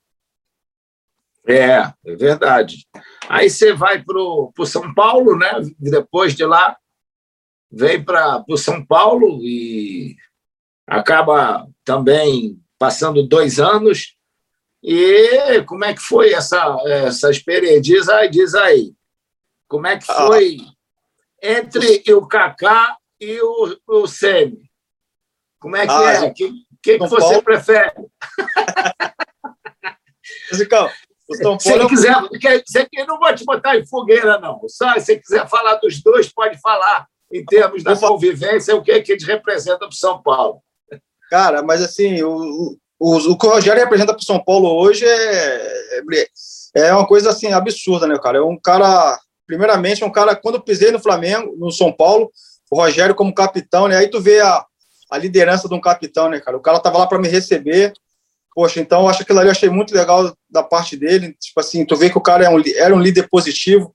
É, é verdade. Aí você vai para o São Paulo, né? Depois de lá, vem para o São Paulo e acaba também passando dois anos. E como é que foi essa, essa experiência? Diz aí, diz aí. Como é que ah. foi entre o Kaká e o, o Semi? Como é que ah, é? O que, que, que você prefere? (laughs) Se quiser, você, eu não vou te botar em fogueira, não. Só se você quiser falar dos dois, pode falar em termos da convivência, o que, é que eles representam para o São Paulo. Cara, mas assim, o, o, o que o Rogério representa para o São Paulo hoje é, é, é uma coisa assim absurda, né, cara? É um cara, primeiramente, é um cara, quando eu pisei no Flamengo, no São Paulo, o Rogério como capitão, né? Aí tu vê a, a liderança de um capitão, né, cara? O cara tava lá para me receber, Poxa, então acho que ali eu achei muito legal da parte dele. Tipo assim, tu vê que o cara é um, era um líder positivo,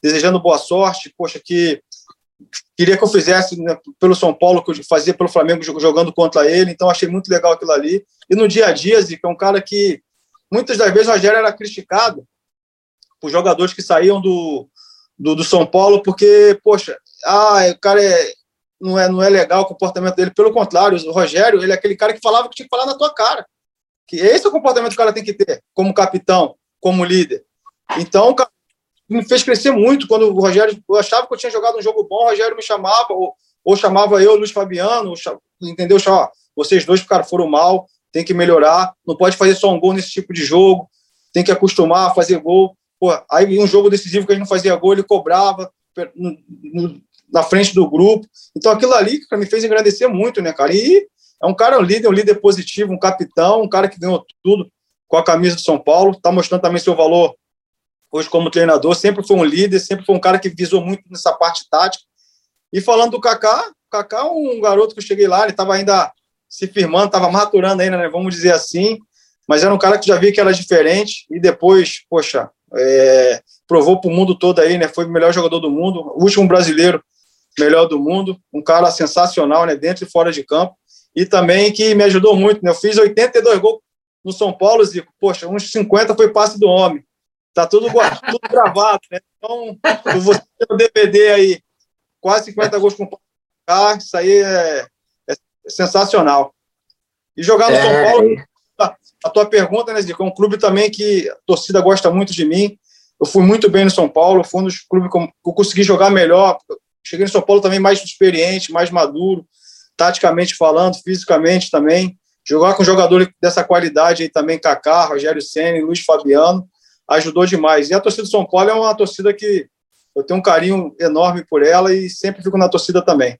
desejando boa sorte. Poxa, que queria que eu fizesse né, pelo São Paulo, que eu fazia pelo Flamengo jogando contra ele. Então achei muito legal aquilo ali. E no dia a dia, Zico, é um cara que muitas das vezes o Rogério era criticado por jogadores que saíam do, do, do São Paulo, porque, poxa, ah, o cara é, não, é, não é legal o comportamento dele. Pelo contrário, o Rogério, ele é aquele cara que falava que tinha que falar na tua cara. Que esse é o comportamento que o cara tem que ter, como capitão, como líder. Então, me fez crescer muito quando o Rogério. Eu achava que eu tinha jogado um jogo bom, o Rogério me chamava, ou, ou chamava eu, Luiz Fabiano, entendeu? Ó, vocês dois cara, foram mal, tem que melhorar, não pode fazer só um gol nesse tipo de jogo, tem que acostumar a fazer gol. Pô, aí um jogo decisivo que a gente não fazia gol, ele cobrava no, no, na frente do grupo. Então aquilo ali que me fez engrandecer muito, né, cara? E é um cara, um líder, um líder positivo, um capitão, um cara que ganhou tudo com a camisa do São Paulo, está mostrando também seu valor hoje como treinador, sempre foi um líder, sempre foi um cara que visou muito nessa parte tática. E falando do Kaká, o Kaká é um garoto que eu cheguei lá, ele estava ainda se firmando, estava maturando ainda, né, vamos dizer assim, mas era um cara que já via que era diferente e depois, poxa, é, provou para o mundo todo aí, né, foi o melhor jogador do mundo, o último brasileiro melhor do mundo, um cara sensacional, né, dentro e fora de campo e também que me ajudou muito. Né? Eu fiz 82 gols no São Paulo, Zico. Poxa, uns 50 foi passe do homem. Tá tudo, (laughs) tudo gravado, né? Então, você tem o DVD aí, quase 50 gols com ah, isso aí é, é, sensacional. E jogar no é... São Paulo, a tua pergunta, né, Zico, é um clube também que a torcida gosta muito de mim. Eu fui muito bem no São Paulo, foi um dos clubes que eu consegui jogar melhor. Cheguei no São Paulo também mais experiente, mais maduro, taticamente falando, fisicamente também. Jogar com jogadores dessa qualidade aí também, Kaká, Rogério Senna, Luiz Fabiano, ajudou demais. E a torcida do São Paulo é uma torcida que eu tenho um carinho enorme por ela e sempre fico na torcida também.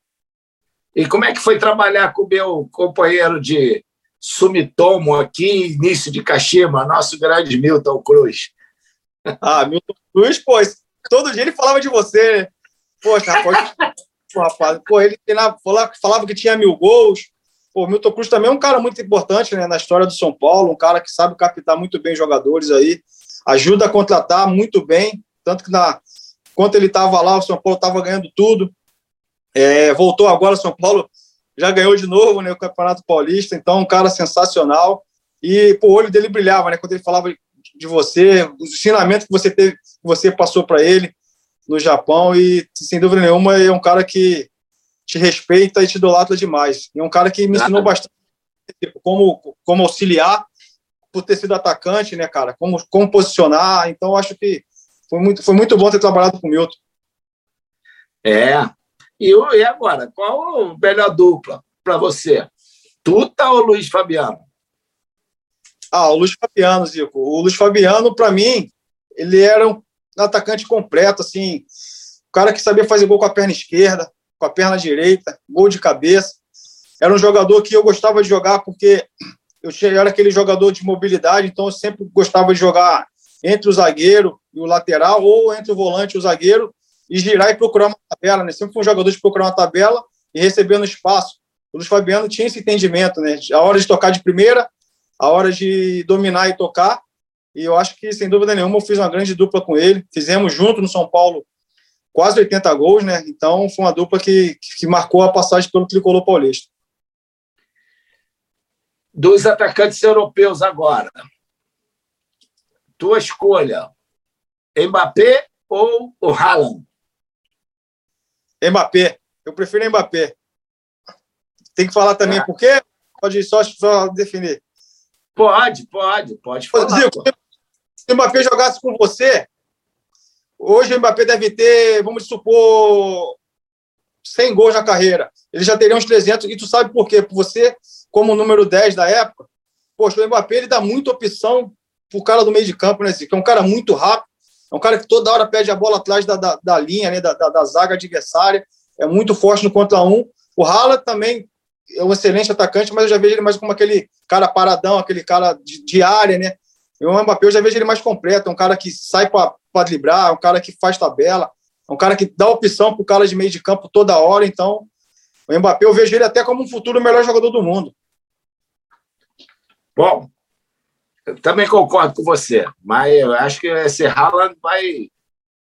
E como é que foi trabalhar com o meu companheiro de Sumitomo aqui, início de Kashima, nosso grande Milton Cruz? Ah, Milton Cruz, pô, todo dia ele falava de você. Poxa, rapaz, (laughs) rapaz, pô, ele falava, que tinha mil gols. Pô, Milton Cruz também é um cara muito importante né, na história do São Paulo, um cara que sabe captar muito bem jogadores aí, ajuda a contratar muito bem, tanto que na, enquanto ele estava lá, o São Paulo estava ganhando tudo. É, voltou agora, o São Paulo já ganhou de novo né, o Campeonato Paulista, então um cara sensacional. E pô, o olho dele brilhava, né? Quando ele falava de você, os ensinamentos que você teve, que você passou para ele no Japão e sem dúvida nenhuma é um cara que te respeita e te idolatra demais. E é um cara que me ensinou bastante como como auxiliar por ter sido atacante, né, cara? Como como posicionar. Então acho que foi muito foi muito bom ter trabalhado com o Milton. É. E, e agora, qual a melhor dupla para você? Tuta ou Luiz Fabiano? Ah, o Luiz Fabiano, Zico. O Luiz Fabiano, para mim, ele era um atacante completo, assim, o cara que sabia fazer gol com a perna esquerda, com a perna direita, gol de cabeça. Era um jogador que eu gostava de jogar porque eu era aquele jogador de mobilidade, então eu sempre gostava de jogar entre o zagueiro e o lateral, ou entre o volante e o zagueiro, e girar e procurar uma tabela, né? Sempre fui um jogador de procurar uma tabela e receber no espaço. O Luiz Fabiano tinha esse entendimento, né? A hora de tocar de primeira, a hora de dominar e tocar. E eu acho que, sem dúvida nenhuma, eu fiz uma grande dupla com ele. Fizemos junto no São Paulo quase 80 gols, né? Então foi uma dupla que, que marcou a passagem pelo tricolor paulista. Dos atacantes europeus agora. Tua escolha: Mbappé ou o Haaland? Mbappé. Eu prefiro Mbappé. Tem que falar também ah. por quê? Pode só, só definir. Pode, pode, pode falar. O Mbappé jogasse com você, hoje o Mbappé deve ter, vamos supor, 100 gols na carreira. Ele já teria uns 300. E tu sabe por quê? Por você, como número 10 da época, poxa, o Mbappé ele dá muita opção pro cara do meio de campo, né, Zico? É um cara muito rápido, é um cara que toda hora pede a bola atrás da, da, da linha, né, da, da, da zaga adversária, é muito forte no contra um. O Haaland também é um excelente atacante, mas eu já vejo ele mais como aquele cara paradão, aquele cara de, de área, né? E o Mbappé eu já vejo ele mais completo, é um cara que sai para driblar, é um cara que faz tabela, é um cara que dá opção para o cara de meio de campo toda hora, então o Mbappé eu vejo ele até como um futuro melhor jogador do mundo. Bom, eu também concordo com você, mas eu acho que esse Haaland vai,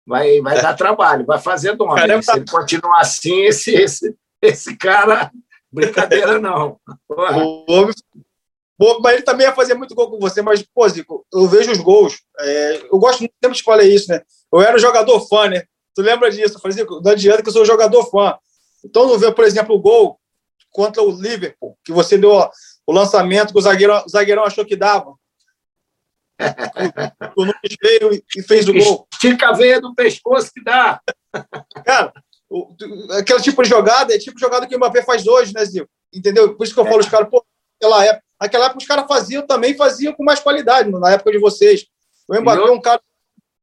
vai, vai dar trabalho, vai fazer nome. Caramba. Se ele continuar assim, esse, esse, esse cara Brincadeira não. O homem, mas ele também ia fazer muito gol com você, mas, pô, Zico, eu vejo os gols. É, eu gosto muito tempo de falar isso, né? Eu era um jogador fã, né? Tu lembra disso? Eu falei, Zico, não adianta que eu sou um jogador fã. Então, não vê, por exemplo, o gol contra o Liverpool, que você deu ó, o lançamento que o zagueirão, o zagueirão achou que dava. (laughs) o Nunes veio e fez o gol. Estica a veia do pescoço que dá. (laughs) Cara, aquele tipo de jogada é tipo de jogada que o Mbappé faz hoje, né, Zico? Entendeu? Por isso que eu é. falo, os caras, pô, naquela época, naquela época os caras faziam também, faziam com mais qualidade, na época de vocês. O Mbappé é um cara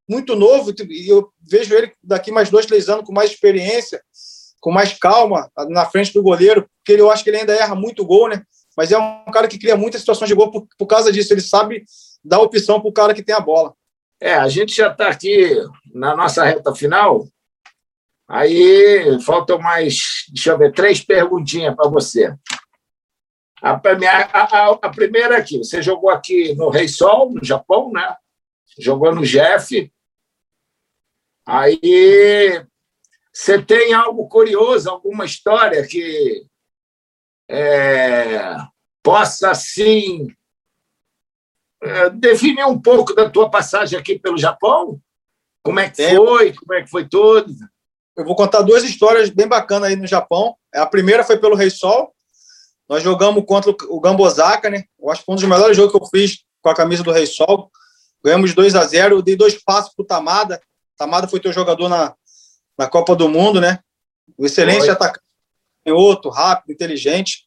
muito novo, e eu vejo ele daqui mais dois, três anos com mais experiência, com mais calma na frente do goleiro, porque eu acho que ele ainda erra muito gol, né? Mas é um cara que cria muitas situações de gol por, por causa disso. Ele sabe dar opção para o cara que tem a bola. É, a gente já está aqui na nossa reta final. Aí faltam mais, deixa eu ver, três perguntinhas para você. A, a, a, primeira aqui, você jogou aqui no Rei Sol, no Japão, né? Jogou no Jeff. Aí você tem algo curioso, alguma história que é, possa, assim, é, definir um pouco da tua passagem aqui pelo Japão? Como é que foi? Como é que foi tudo? eu vou contar duas histórias bem bacanas aí no Japão. A primeira foi pelo Rei Sol. Nós jogamos contra o Gambosaka, né? Eu acho que foi um dos melhores jogos que eu fiz com a camisa do Rei Sol. Ganhamos 2 a 0 Eu dei dois passos para o Tamada. Tamada foi teu jogador na, na Copa do Mundo, né? Um excelente atacante, outro, rápido, inteligente.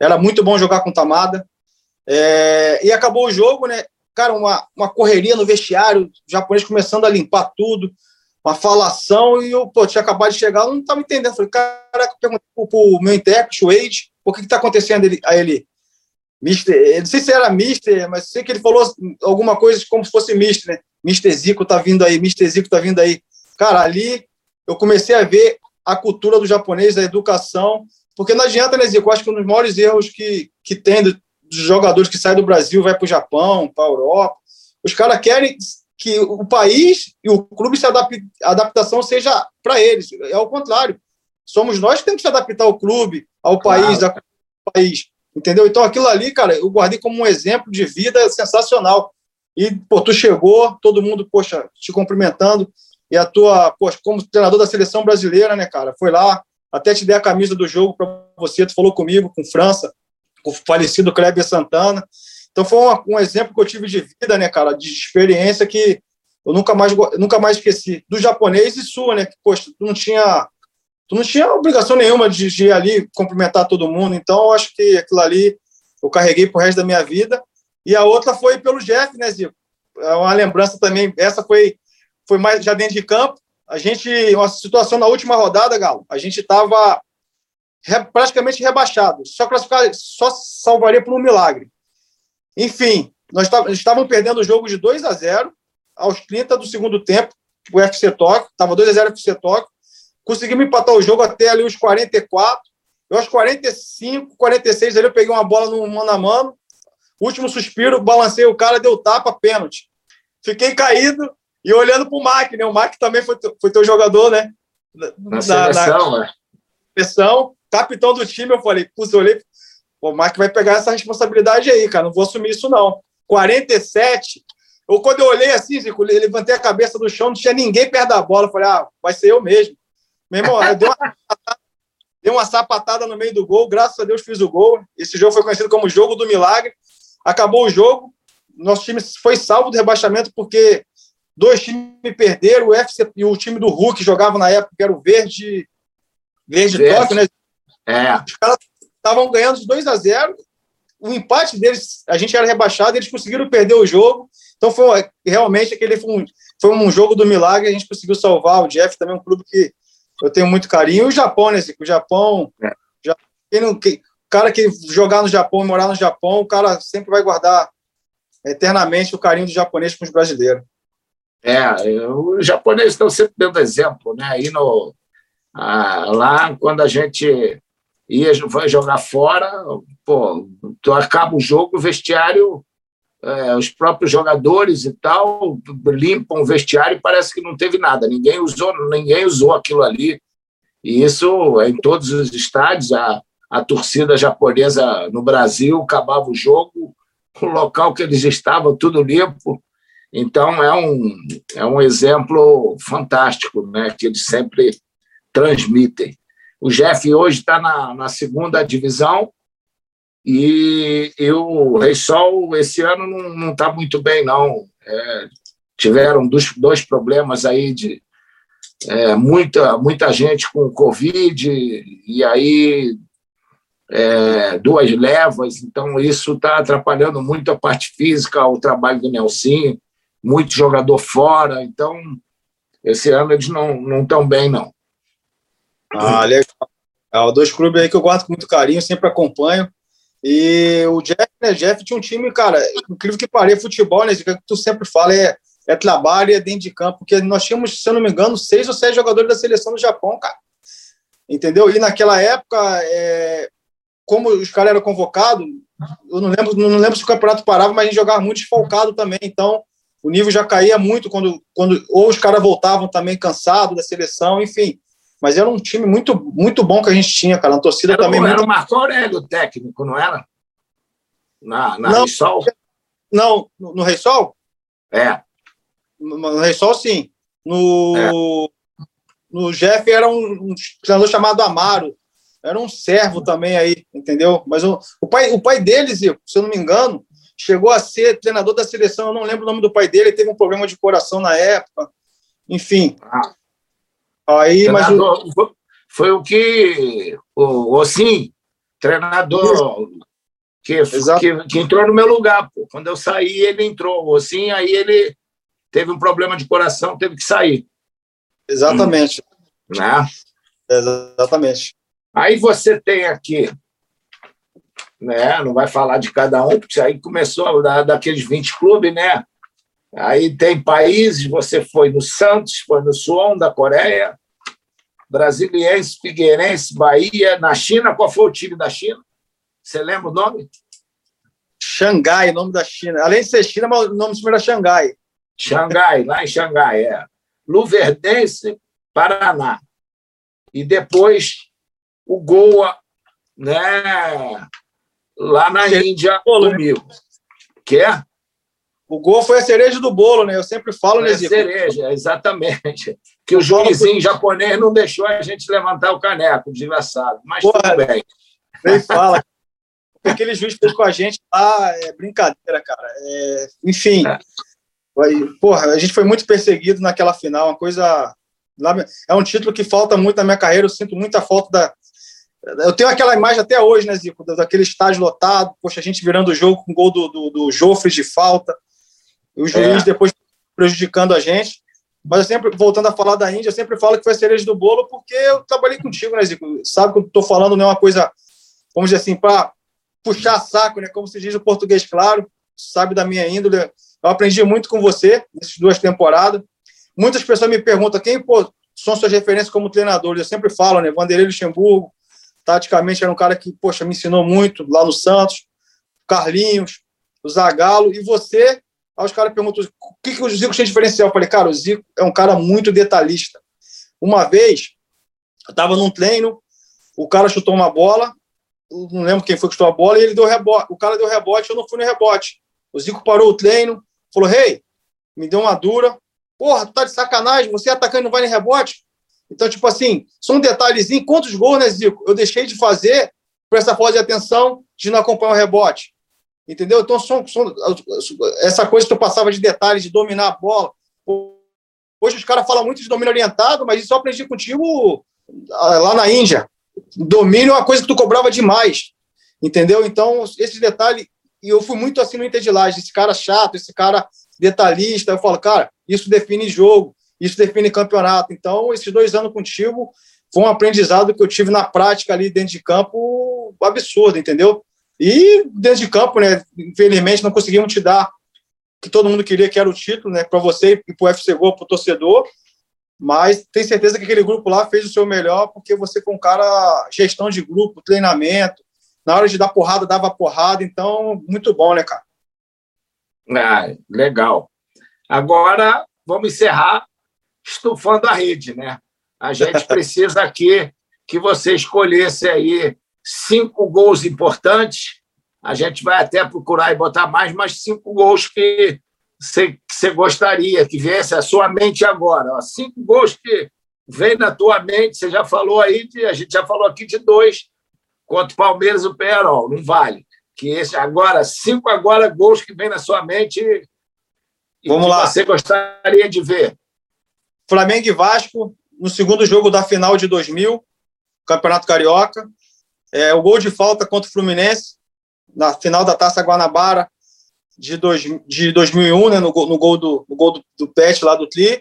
Era muito bom jogar com o Tamada. É, e acabou o jogo, né? Cara, uma, uma correria no vestiário, o japonês começando a limpar tudo uma falação e eu pô, tinha acabado de chegar, eu não estava entendendo. Falei, caraca, perguntei pro, pro meu intérprete, o Wade, por que está acontecendo a ele? Mister, não sei se era Mister, mas sei que ele falou alguma coisa como se fosse Mister, né? Mister Zico tá vindo aí, Mister Zico tá vindo aí. Cara, ali eu comecei a ver a cultura do japonês, da educação, porque não adianta, né, Zico? Eu acho que um dos maiores erros que, que tem dos jogadores que saem do Brasil, vai para o Japão, para a Europa, os caras querem que o país e o clube se adapte, a adaptação seja para eles. É o contrário. Somos nós que temos que se adaptar ao clube, ao país, claro. ao país. Entendeu? Então, aquilo ali, cara, eu guardei como um exemplo de vida sensacional. E, pô, tu chegou, todo mundo, poxa, te cumprimentando. E a tua, poxa, como treinador da seleção brasileira, né, cara? Foi lá, até te dei a camisa do jogo para você, tu falou comigo, com França, com o falecido Kleber Santana. Então, foi um, um, exemplo que eu tive de vida, né, cara, de experiência que eu nunca mais, nunca mais esqueci. Do japonês e sua, né? Que, poxa, tu não tinha tu não tinha obrigação nenhuma de, ir ali cumprimentar todo mundo. Então, eu acho que aquilo ali eu carreguei pro resto da minha vida. E a outra foi pelo Jeff, né, Zico? É uma lembrança também. Essa foi, foi mais já dentro de campo. A gente, uma situação na última rodada, Galo, a gente estava re, praticamente rebaixado. Só classificar, só salvaria por um milagre. Enfim, nós estávamos perdendo o jogo de 2 a 0 aos 30 do segundo tempo, o FC Tóquio, estava 2 a 0 FC Tóquio. Conseguimos empatar o jogo até ali os 44. Eu, aos 45, 46, ali eu peguei uma bola no mano a mano. Último suspiro, balancei o cara, deu tapa, pênalti. Fiquei caído e olhando para o Mac, né? O Mac também foi, foi teu jogador, né? Na, na seleção, na, né? Seleção, capitão do time, eu falei, putz, eu olhei, o Mac vai pegar essa responsabilidade aí, cara, não vou assumir isso não. 47, eu quando eu olhei assim, Zico, levantei a cabeça do chão, não tinha ninguém perto da bola, eu falei, ah, vai ser eu mesmo. Meu irmão, eu dei uma, dei uma sapatada no meio do gol, graças a Deus fiz o gol. Esse jogo foi conhecido como Jogo do Milagre. Acabou o jogo, nosso time foi salvo do rebaixamento porque dois times perderam, o FC e o time do Hulk jogava na época, que era o Verde, Verde, Verde. Tóquio, né? É. Os caras estavam ganhando de 2 a 0 o empate deles, a gente era rebaixado, eles conseguiram perder o jogo. Então foi realmente aquele foi um, foi um jogo do milagre, a gente conseguiu salvar. O Jeff também um clube que eu tenho muito carinho. E o Japão, né? O Japão. É. Já, quem não, quem, cara que jogar no Japão e morar no Japão, o cara sempre vai guardar eternamente o carinho do japonês com os brasileiros. É, os japoneses estão sempre dando exemplo, né? Aí no, ah, lá, quando a gente ia vai jogar fora, pô, tu acaba o jogo, o vestiário é, os próprios jogadores e tal limpam o vestiário e parece que não teve nada. Ninguém usou, ninguém usou aquilo ali. E isso é em todos os estádios. A, a torcida japonesa no Brasil acabava o jogo, o local que eles estavam tudo limpo. Então é um, é um exemplo fantástico, né, que eles sempre transmitem. O Jeff hoje está na, na segunda divisão, e, e o Rei Sol, esse ano, não está muito bem, não. É, tiveram dois, dois problemas aí de é, muita, muita gente com Covid, e aí é, duas levas, então isso está atrapalhando muito a parte física, o trabalho do Nelson, muito jogador fora, então esse ano eles não estão bem, não. Ah, legal. É, dois clubes aí que eu guardo com muito carinho, sempre acompanho. E o Jeff, né? Jeff tinha um time, cara, incrível que pareça, futebol, né? Que tu sempre fala é, é trabalho e é dentro de campo, porque nós tínhamos, se eu não me engano, seis ou sete jogadores da seleção do Japão, cara. Entendeu? E naquela época, é, como os caras eram convocados, eu não lembro, não lembro se o campeonato parava, mas a gente jogava muito desfalcado também, então o nível já caía muito quando, quando ou os caras voltavam também cansados da seleção, enfim. Mas era um time muito, muito bom que a gente tinha, cara. A torcida era, também. Era muito... o Marco Aurélio o técnico, não era? Na, na não, Sol? Não, no, no Rei Sol? É. No, no Rei Sol, sim. No, é. no Jeff era um, um treinador chamado Amaro. Era um servo também aí, entendeu? Mas o, o, pai, o pai deles, se eu não me engano, chegou a ser treinador da seleção. Eu não lembro o nome do pai dele, ele teve um problema de coração na época. Enfim. Ah. Aí, mas o... Foi o que o Ossim, treinador, que, que, que, entrou no meu lugar. Pô. Quando eu saí, ele entrou. O Ossim, aí ele teve um problema de coração, teve que sair. Exatamente. Hum. Né? Exatamente. Aí você tem aqui, né? Não vai falar de cada um, porque aí começou da, daqueles 20 clubes, né? Aí tem países, você foi no Santos, foi no Suon da Coreia, Brasiliense, Figueirense, Bahia. Na China, qual foi o time da China? Você lembra o nome? Xangai, nome da China. Além de ser China, mas o nome do time era Xangai. Xangai, lá em Xangai, é. Luverdense, Paraná. E depois o Goa, né, lá na Índia, bolo, comigo. Né? O gol foi a cereja do bolo, né? Eu sempre falo, né, Zico? cereja, exatamente. Que o juizinho japonês não deixou a gente levantar o caneco, desgraçado. Mas Porra, tudo bem. Nem fala. O (laughs) que aquele juiz fez com a gente lá é brincadeira, cara. É, enfim. É. Porra, a gente foi muito perseguido naquela final, uma coisa. É um título que falta muito na minha carreira, eu sinto muita falta da. Eu tenho aquela imagem até hoje, né, Zico, daquele estádio lotado, poxa, a gente virando o jogo com o gol do, do, do Joffre de falta. E o juiz é. depois prejudicando a gente. Mas eu sempre, voltando a falar da Índia, eu sempre falo que foi a cereja do bolo porque eu trabalhei contigo, né, Zico? Sabe que eu estou falando não é uma coisa, vamos dizer assim, para puxar saco, né? Como se diz o português claro, sabe da minha índole. Eu aprendi muito com você nessas duas temporadas. Muitas pessoas me perguntam quem pô, são suas referências como treinador. Eu sempre falo, né? Vanderlei Luxemburgo, taticamente era um cara que, poxa, me ensinou muito lá no Santos. Carlinhos, o Zagallo. E você Aí os caras perguntam o que, que o Zico tinha diferencial. Eu falei, cara, o Zico é um cara muito detalhista. Uma vez, eu estava num treino, o cara chutou uma bola, não lembro quem foi que chutou a bola, e ele deu rebote. O cara deu rebote, eu não fui no rebote. O Zico parou o treino, falou: Hey, me deu uma dura. Porra, tu tá de sacanagem, você é atacando não vai nem rebote? Então, tipo assim, só um detalhezinho. Quantos gols, né, Zico? Eu deixei de fazer por essa falta de atenção de não acompanhar o rebote. Entendeu? Então, são, são, essa coisa que eu passava de detalhes, de dominar a bola. Hoje os caras falam muito de domínio orientado, mas isso eu aprendi contigo ah, lá na Índia. Domínio é uma coisa que tu cobrava demais. Entendeu? Então, esse detalhe, e eu fui muito assim no Inter de Laje, esse cara chato, esse cara detalhista. Eu falo, cara, isso define jogo, isso define campeonato. Então, esses dois anos contigo foi um aprendizado que eu tive na prática ali dentro de campo absurdo, entendeu? E dentro de campo, né, infelizmente não conseguimos te dar que todo mundo queria, que era o título, né, para você e para o FC Gol, para o torcedor. Mas tenho certeza que aquele grupo lá fez o seu melhor, porque você foi um cara gestão de grupo, treinamento. Na hora de dar porrada, dava porrada. Então, muito bom, né, cara? Ah, legal. Agora, vamos encerrar estufando a rede, né? A gente (laughs) precisa aqui que você escolhesse aí cinco gols importantes. A gente vai até procurar e botar mais, mas cinco gols que você gostaria que viesse à sua mente agora. Ó, cinco gols que vem na tua mente. Você já falou aí, de, a gente já falou aqui de dois contra o Palmeiras e o Penharol. Não vale. Que esse agora, cinco agora gols que vem na sua mente e Vamos lá. você gostaria de ver. Flamengo e Vasco no segundo jogo da final de 2000, Campeonato Carioca. É, o gol de falta contra o Fluminense, na final da Taça Guanabara de, dois, de 2001, né, no, no gol, do, no gol do, do Pet lá do Tri.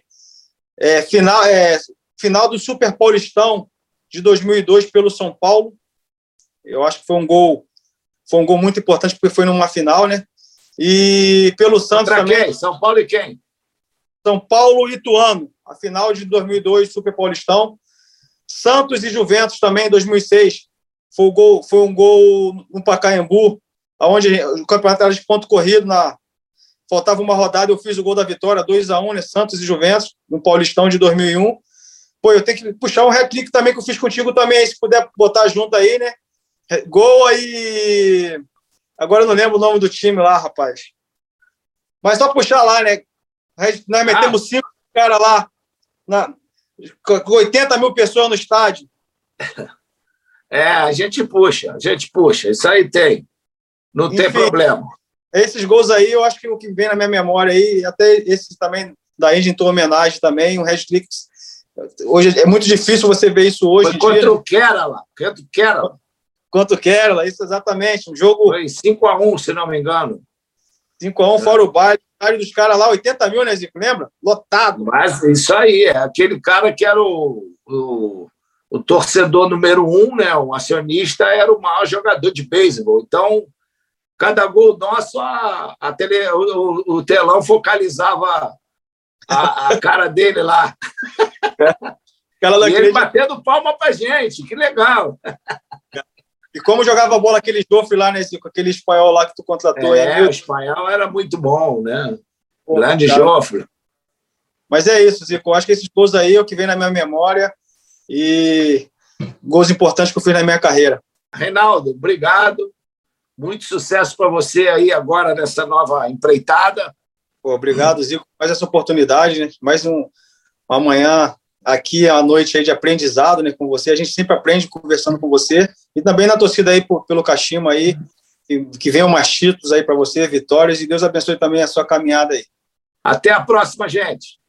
É, final, é, final do Super Paulistão de 2002 pelo São Paulo. Eu acho que foi um gol foi um gol muito importante porque foi numa final, né? E pelo Santos Contra também. Quem? São Paulo e quem? São Paulo e Ituano, a final de 2002 Super Paulistão. Santos e Juventus também em 2006, foi, um gol, foi um gol no Pacaembu, onde o campeonato era de ponto corrido, na, faltava uma rodada, eu fiz o gol da vitória, 2 a 1 né, Santos e Juventus, no Paulistão de 2001. Pô, eu tenho que puxar um hat-trick também que eu fiz contigo também, se puder botar junto aí, né? Gol aí... Agora eu não lembro o nome do time lá, rapaz. Mas só puxar lá, né? Nós metemos ah. cinco caras lá, na, com 80 mil pessoas no estádio. (laughs) É, a gente puxa, a gente puxa, isso aí tem. Não Enfim, tem problema. Esses gols aí, eu acho que o que vem na minha memória aí, até esse também da Índia em homenagem também, um hashtag. Hoje é muito difícil você ver isso hoje. Foi contra dia. o Kerala, contra o Kerala. Contra o Kerala, isso exatamente. Um jogo. Foi 5x1, se não me engano. 5x1, é. fora o baile. O dos caras lá, 80 mil, né, Zico? Lembra? Lotado. Mas isso aí, é aquele cara que era o, o o torcedor número um, né, o acionista, era o maior jogador de beisebol. Então, cada gol nosso, a, a tele, o, o, telão focalizava a, a cara dele lá. Aquela e ele batendo palma pra gente, que legal. E como jogava bola aquele Joffre lá, nesse, aquele espanhol lá que tu contratou? É, aí, o espanhol era muito bom, né? Pô, Grande cara. Joffre. Mas é isso, Zico. Acho que esses gols aí é o que vem na minha memória e gols importantes que eu fiz na minha carreira. Reinaldo, obrigado. Muito sucesso para você aí agora nessa nova empreitada. Pô, obrigado, Zico, mais essa oportunidade, né? mais um amanhã aqui à noite aí de aprendizado né, com você. A gente sempre aprende conversando com você e também na torcida aí por, pelo Cachimbo aí, que, que venham mais títulos aí para você, vitórias e Deus abençoe também a sua caminhada aí. Até a próxima, gente.